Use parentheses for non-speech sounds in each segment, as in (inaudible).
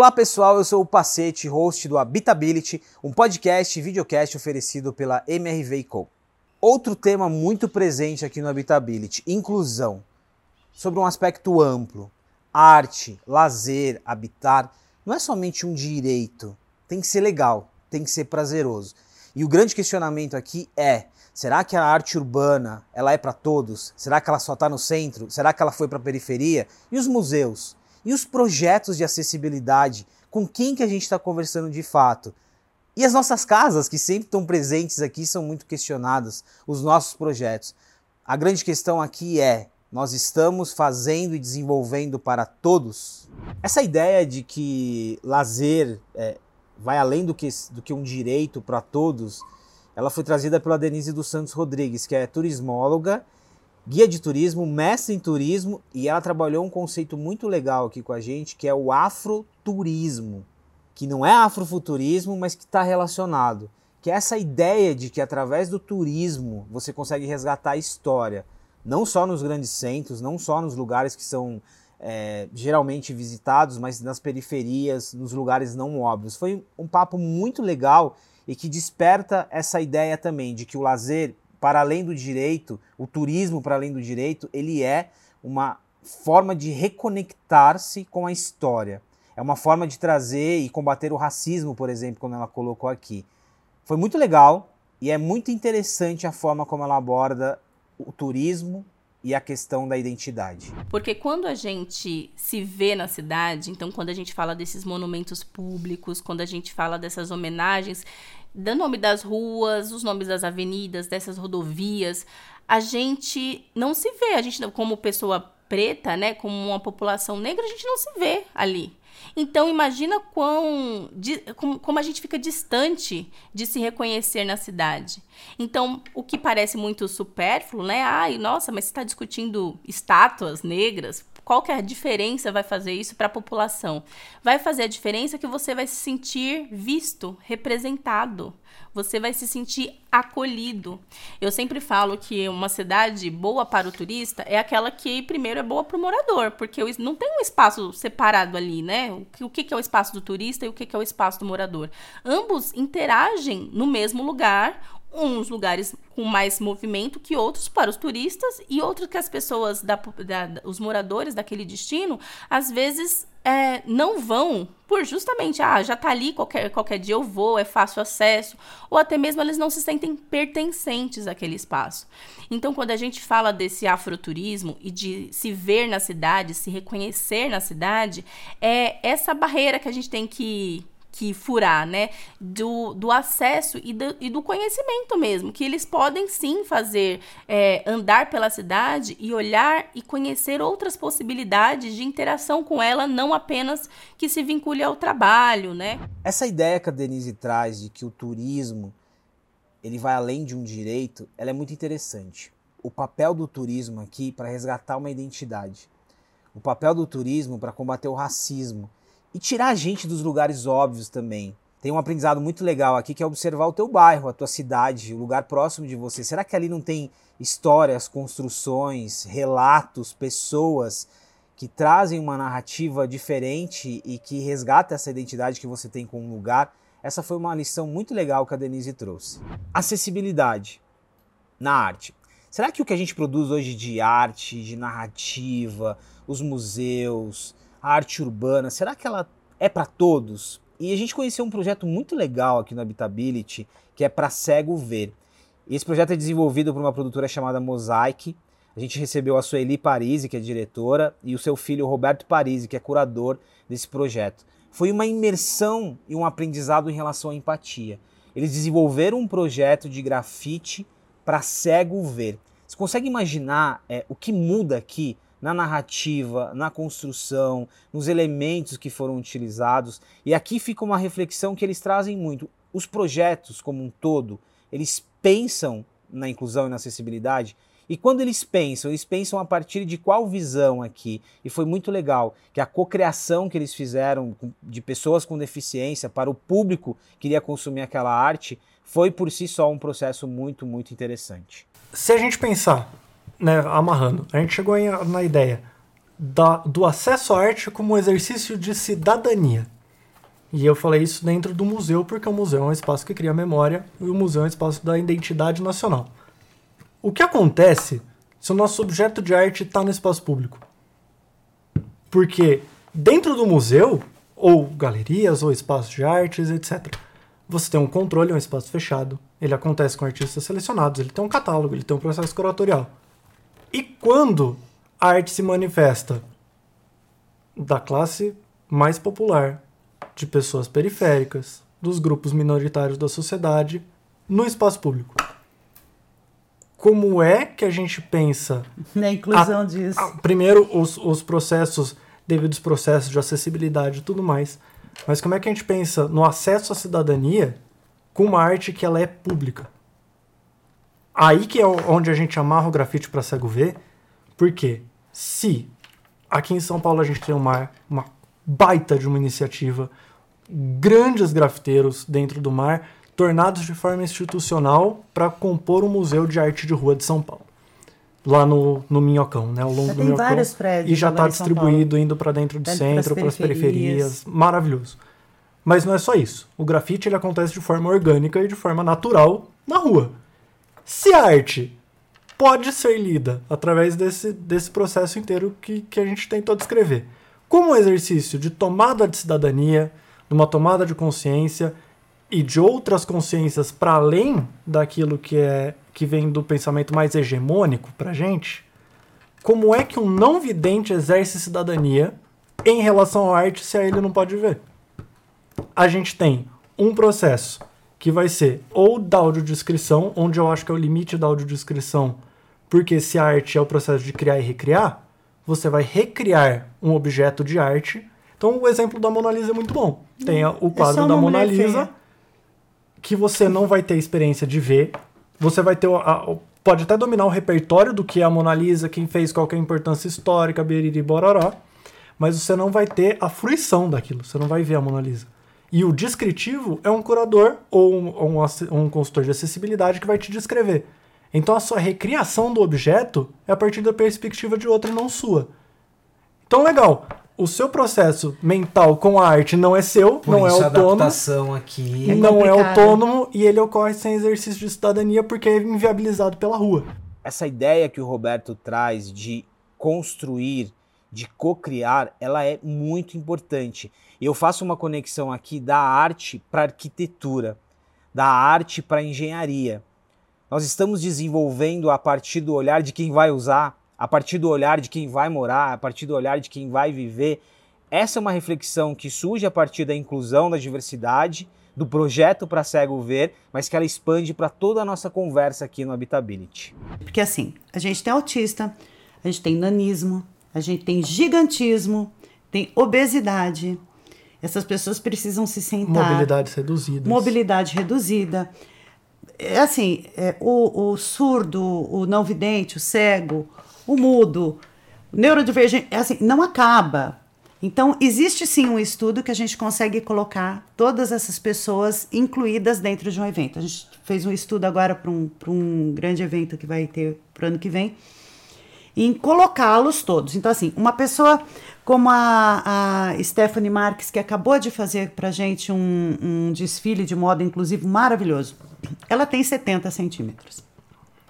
Olá pessoal, eu sou o Pacete, host do Habitability, um podcast e videocast oferecido pela MRV Co. Outro tema muito presente aqui no Habitability, inclusão, sobre um aspecto amplo. Arte, lazer, habitar, não é somente um direito, tem que ser legal, tem que ser prazeroso. E o grande questionamento aqui é: será que a arte urbana ela é para todos? Será que ela só está no centro? Será que ela foi para a periferia? E os museus? E os projetos de acessibilidade? Com quem que a gente está conversando de fato? E as nossas casas, que sempre estão presentes aqui, são muito questionadas, os nossos projetos. A grande questão aqui é: nós estamos fazendo e desenvolvendo para todos? Essa ideia de que lazer é, vai além do que, do que um direito para todos, ela foi trazida pela Denise dos Santos Rodrigues, que é turismóloga guia de turismo, mestre em turismo, e ela trabalhou um conceito muito legal aqui com a gente, que é o afroturismo, que não é afrofuturismo, mas que está relacionado. Que é essa ideia de que através do turismo você consegue resgatar a história, não só nos grandes centros, não só nos lugares que são é, geralmente visitados, mas nas periferias, nos lugares não óbvios. Foi um papo muito legal e que desperta essa ideia também de que o lazer para além do direito, o turismo para além do direito, ele é uma forma de reconectar-se com a história. É uma forma de trazer e combater o racismo, por exemplo, como ela colocou aqui. Foi muito legal e é muito interessante a forma como ela aborda o turismo e a questão da identidade. Porque quando a gente se vê na cidade, então quando a gente fala desses monumentos públicos, quando a gente fala dessas homenagens, do nome das ruas, os nomes das avenidas, dessas rodovias, a gente não se vê, a gente como pessoa preta, né, como uma população negra, a gente não se vê ali. Então imagina quão, de, como, como, a gente fica distante de se reconhecer na cidade. Então o que parece muito supérfluo, né? Ai, nossa, mas você está discutindo estátuas negras? Qual que é a diferença vai fazer isso para a população? Vai fazer a diferença que você vai se sentir visto, representado. Você vai se sentir acolhido. Eu sempre falo que uma cidade boa para o turista é aquela que primeiro é boa para o morador, porque não tem um espaço separado ali, né? O que é o espaço do turista e o que é o espaço do morador. Ambos interagem no mesmo lugar, uns lugares com mais movimento que outros para os turistas e outros que as pessoas, da, da, os moradores daquele destino, às vezes é, não vão por justamente, ah, já tá ali, qualquer, qualquer dia eu vou, é fácil acesso, ou até mesmo eles não se sentem pertencentes àquele espaço. Então, quando a gente fala desse afroturismo e de se ver na cidade, se reconhecer na cidade, é essa barreira que a gente tem que que furar, né? Do, do acesso e do, e do conhecimento mesmo, que eles podem sim fazer é, andar pela cidade e olhar e conhecer outras possibilidades de interação com ela, não apenas que se vincule ao trabalho, né? Essa ideia que a Denise traz de que o turismo ele vai além de um direito, ela é muito interessante. O papel do turismo aqui para resgatar uma identidade. O papel do turismo para combater o racismo e tirar a gente dos lugares óbvios também. Tem um aprendizado muito legal aqui que é observar o teu bairro, a tua cidade, o lugar próximo de você. Será que ali não tem histórias, construções, relatos, pessoas que trazem uma narrativa diferente e que resgata essa identidade que você tem com um lugar? Essa foi uma lição muito legal que a Denise trouxe. Acessibilidade na arte. Será que o que a gente produz hoje de arte, de narrativa, os museus, a arte urbana, será que ela é para todos? E a gente conheceu um projeto muito legal aqui no Habitability, que é para cego ver. Esse projeto é desenvolvido por uma produtora chamada Mosaic. A gente recebeu a Sueli Parisi, que é diretora, e o seu filho Roberto Parisi, que é curador desse projeto. Foi uma imersão e um aprendizado em relação à empatia. Eles desenvolveram um projeto de grafite para cego ver. Você consegue imaginar é, o que muda aqui na narrativa, na construção, nos elementos que foram utilizados. E aqui fica uma reflexão que eles trazem muito. Os projetos como um todo, eles pensam na inclusão e na acessibilidade. E quando eles pensam, eles pensam a partir de qual visão aqui? E foi muito legal que a cocriação que eles fizeram de pessoas com deficiência para o público que iria consumir aquela arte foi por si só um processo muito, muito interessante. Se a gente pensar né, amarrando, a gente chegou em, na ideia da, do acesso à arte como exercício de cidadania. E eu falei isso dentro do museu, porque o museu é um espaço que cria memória e o museu é um espaço da identidade nacional. O que acontece se o nosso objeto de arte está no espaço público? Porque dentro do museu, ou galerias, ou espaços de artes, etc., você tem um controle, é um espaço fechado. Ele acontece com artistas selecionados, ele tem um catálogo, ele tem um processo curatorial. E quando a arte se manifesta da classe mais popular, de pessoas periféricas, dos grupos minoritários da sociedade, no espaço público? Como é que a gente pensa (laughs) na inclusão a, disso? A, primeiro, os, os processos, devido aos processos de acessibilidade e tudo mais, mas como é que a gente pensa no acesso à cidadania com uma arte que ela é pública? Aí que é onde a gente amarra o grafite para cego ver, porque se aqui em São Paulo a gente tem uma, uma baita de uma iniciativa, grandes grafiteiros dentro do mar, tornados de forma institucional para compor o Museu de Arte de Rua de São Paulo. Lá no, no Minhocão, né? Ao longo já do tem Minhocão. vários prédios. E já está distribuído, indo para dentro do centro, para as periferias. Maravilhoso. Mas não é só isso. O grafite ele acontece de forma orgânica e de forma natural na rua. Se a arte pode ser lida através desse, desse processo inteiro que, que a gente tentou descrever, como um exercício de tomada de cidadania, de uma tomada de consciência e de outras consciências para além daquilo que é que vem do pensamento mais hegemônico para gente, como é que um não vidente exerce cidadania em relação à arte se a ele não pode ver? A gente tem um processo que vai ser ou da audiodescrição, onde eu acho que é o limite da audiodescrição, porque se a arte é o processo de criar e recriar, você vai recriar um objeto de arte. Então o exemplo da Mona Lisa é muito bom. Tem o é quadro é da Mona Lisa feia. que você não vai ter experiência de ver. Você vai ter a, pode até dominar o repertório do que é a Mona Lisa, quem fez, qual é a importância histórica, biriri bororó, mas você não vai ter a fruição daquilo, você não vai ver a Mona Lisa. E o descritivo é um curador ou um, um, um consultor de acessibilidade que vai te descrever. Então a sua recriação do objeto é a partir da perspectiva de outro, não sua. Então, legal. O seu processo mental com a arte não é seu, Por não é isso é autônomo. A adaptação aqui é não é autônomo e ele ocorre sem exercício de cidadania porque é inviabilizado pela rua. Essa ideia que o Roberto traz de construir, de co-criar, ela é muito importante. Eu faço uma conexão aqui da arte para arquitetura, da arte para engenharia. Nós estamos desenvolvendo a partir do olhar de quem vai usar, a partir do olhar de quem vai morar, a partir do olhar de quem vai viver. Essa é uma reflexão que surge a partir da inclusão da diversidade, do projeto para cego ver, mas que ela expande para toda a nossa conversa aqui no Habitability. Porque assim, a gente tem autista, a gente tem nanismo, a gente tem gigantismo, tem obesidade. Essas pessoas precisam se sentar. Mobilidade reduzida. Mobilidade reduzida é assim, é, o, o, surdo, o não vidente, o cego, o mudo, o neurodivergente, é assim, não acaba. Então, existe sim um estudo que a gente consegue colocar todas essas pessoas incluídas dentro de um evento. A gente fez um estudo agora para um, um grande evento que vai ter para o ano que vem, em colocá-los todos. Então, assim, uma pessoa como a, a Stephanie Marques, que acabou de fazer para gente um, um desfile de moda inclusivo maravilhoso ela tem 70 centímetros.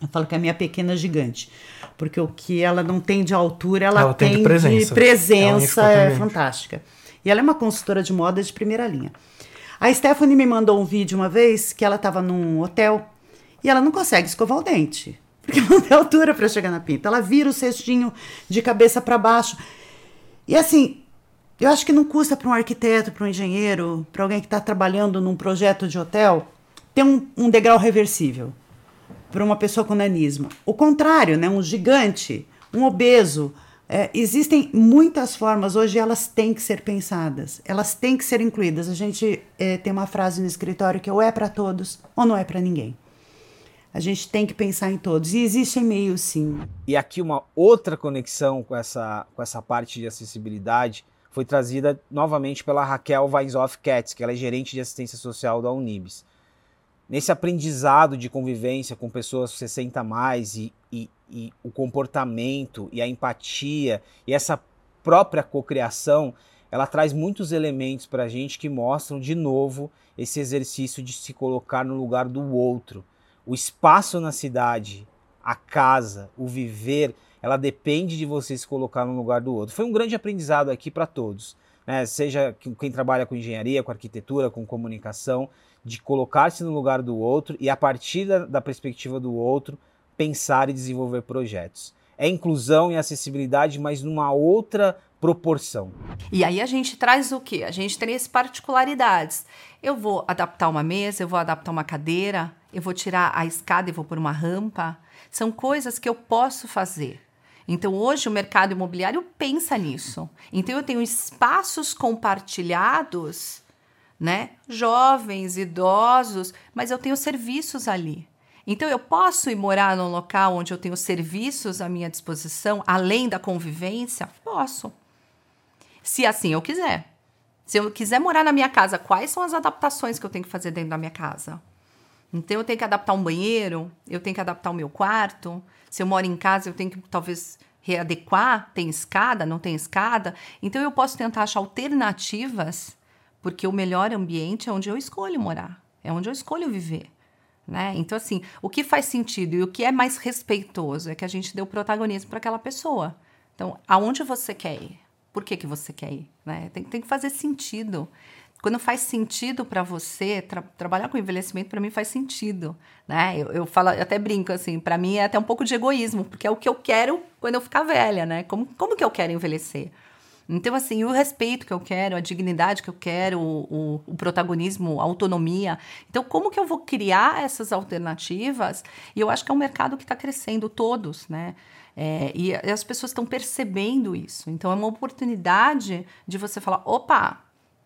Eu falo que é a minha pequena gigante. Porque o que ela não tem de altura, ela, ela tem, tem, de presença, de presença é, é fantástica. E ela é uma consultora de moda de primeira linha. A Stephanie me mandou um vídeo uma vez que ela estava num hotel e ela não consegue escovar o dente. Porque não tem altura para chegar na pinta. Ela vira o cestinho de cabeça para baixo. E assim, eu acho que não custa para um arquiteto, para um engenheiro, para alguém que está trabalhando num projeto de hotel, ter um, um degrau reversível para uma pessoa com nanismo. O contrário, né? um gigante, um obeso. É, existem muitas formas, hoje elas têm que ser pensadas, elas têm que ser incluídas. A gente é, tem uma frase no escritório que é ou é para todos ou não é para ninguém. A gente tem que pensar em todos. E existem meios, sim. E aqui uma outra conexão com essa, com essa parte de acessibilidade foi trazida novamente pela Raquel Weinshoff Katz, que ela é gerente de assistência social da Unibis nesse aprendizado de convivência com pessoas 60 a mais e, e, e o comportamento e a empatia e essa própria cocriação, ela traz muitos elementos para a gente que mostram de novo esse exercício de se colocar no lugar do outro. O espaço na cidade, a casa, o viver, ela depende de você se colocar no lugar do outro. Foi um grande aprendizado aqui para todos, né? seja quem trabalha com engenharia, com arquitetura, com comunicação, de colocar-se no lugar do outro e, a partir da, da perspectiva do outro, pensar e desenvolver projetos. É inclusão e acessibilidade, mas numa outra proporção. E aí a gente traz o quê? A gente traz particularidades. Eu vou adaptar uma mesa, eu vou adaptar uma cadeira, eu vou tirar a escada e vou por uma rampa. São coisas que eu posso fazer. Então, hoje o mercado imobiliário pensa nisso. Então, eu tenho espaços compartilhados, né? Jovens, idosos, mas eu tenho serviços ali. Então, eu posso ir morar num local onde eu tenho serviços à minha disposição, além da convivência? Posso se assim eu quiser. Se eu quiser morar na minha casa, quais são as adaptações que eu tenho que fazer dentro da minha casa? Então eu tenho que adaptar um banheiro, eu tenho que adaptar o meu quarto. Se eu moro em casa, eu tenho que talvez readequar, tem escada, não tem escada. Então eu posso tentar achar alternativas, porque o melhor ambiente é onde eu escolho morar, é onde eu escolho viver. Né? Então, assim, o que faz sentido e o que é mais respeitoso é que a gente deu protagonismo para aquela pessoa. Então, aonde você quer ir? Por que, que você quer ir? Né? Tem, tem que fazer sentido. Quando faz sentido para você, tra trabalhar com envelhecimento para mim faz sentido, né? Eu, eu falo, eu até brinco assim, para mim é até um pouco de egoísmo, porque é o que eu quero quando eu ficar velha, né? Como, como que eu quero envelhecer? Então, assim, o respeito que eu quero, a dignidade que eu quero, o, o, protagonismo, a autonomia. Então, como que eu vou criar essas alternativas? E eu acho que é um mercado que está crescendo, todos, né? É, e as pessoas estão percebendo isso. Então, é uma oportunidade de você falar: opa,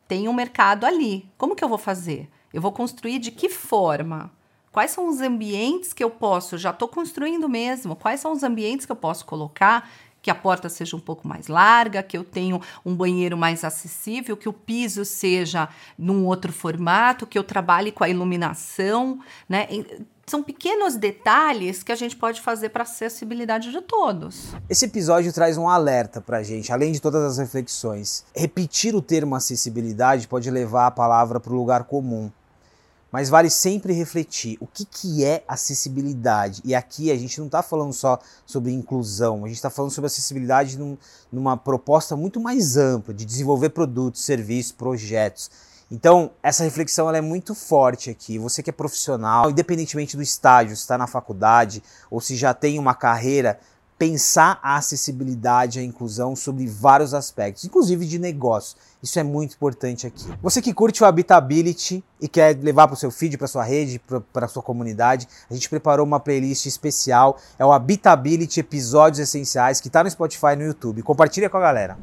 tem um mercado ali. Como que eu vou fazer? Eu vou construir de que forma? Quais são os ambientes que eu posso? Já estou construindo mesmo. Quais são os ambientes que eu posso colocar? Que a porta seja um pouco mais larga, que eu tenha um banheiro mais acessível, que o piso seja num outro formato, que eu trabalhe com a iluminação, né? são pequenos detalhes que a gente pode fazer para a acessibilidade de todos. Esse episódio traz um alerta para a gente, além de todas as reflexões. Repetir o termo acessibilidade pode levar a palavra para o lugar comum. Mas vale sempre refletir o que, que é acessibilidade. E aqui a gente não está falando só sobre inclusão, a gente está falando sobre acessibilidade num, numa proposta muito mais ampla de desenvolver produtos, serviços, projetos então, essa reflexão é muito forte aqui. Você que é profissional, independentemente do estágio, se está na faculdade ou se já tem uma carreira, pensar a acessibilidade, a inclusão sobre vários aspectos, inclusive de negócio. Isso é muito importante aqui. Você que curte o Habitability e quer levar para o seu feed, para sua rede, para a sua comunidade, a gente preparou uma playlist especial. É o Habitability Episódios Essenciais, que está no Spotify e no YouTube. Compartilha com a galera.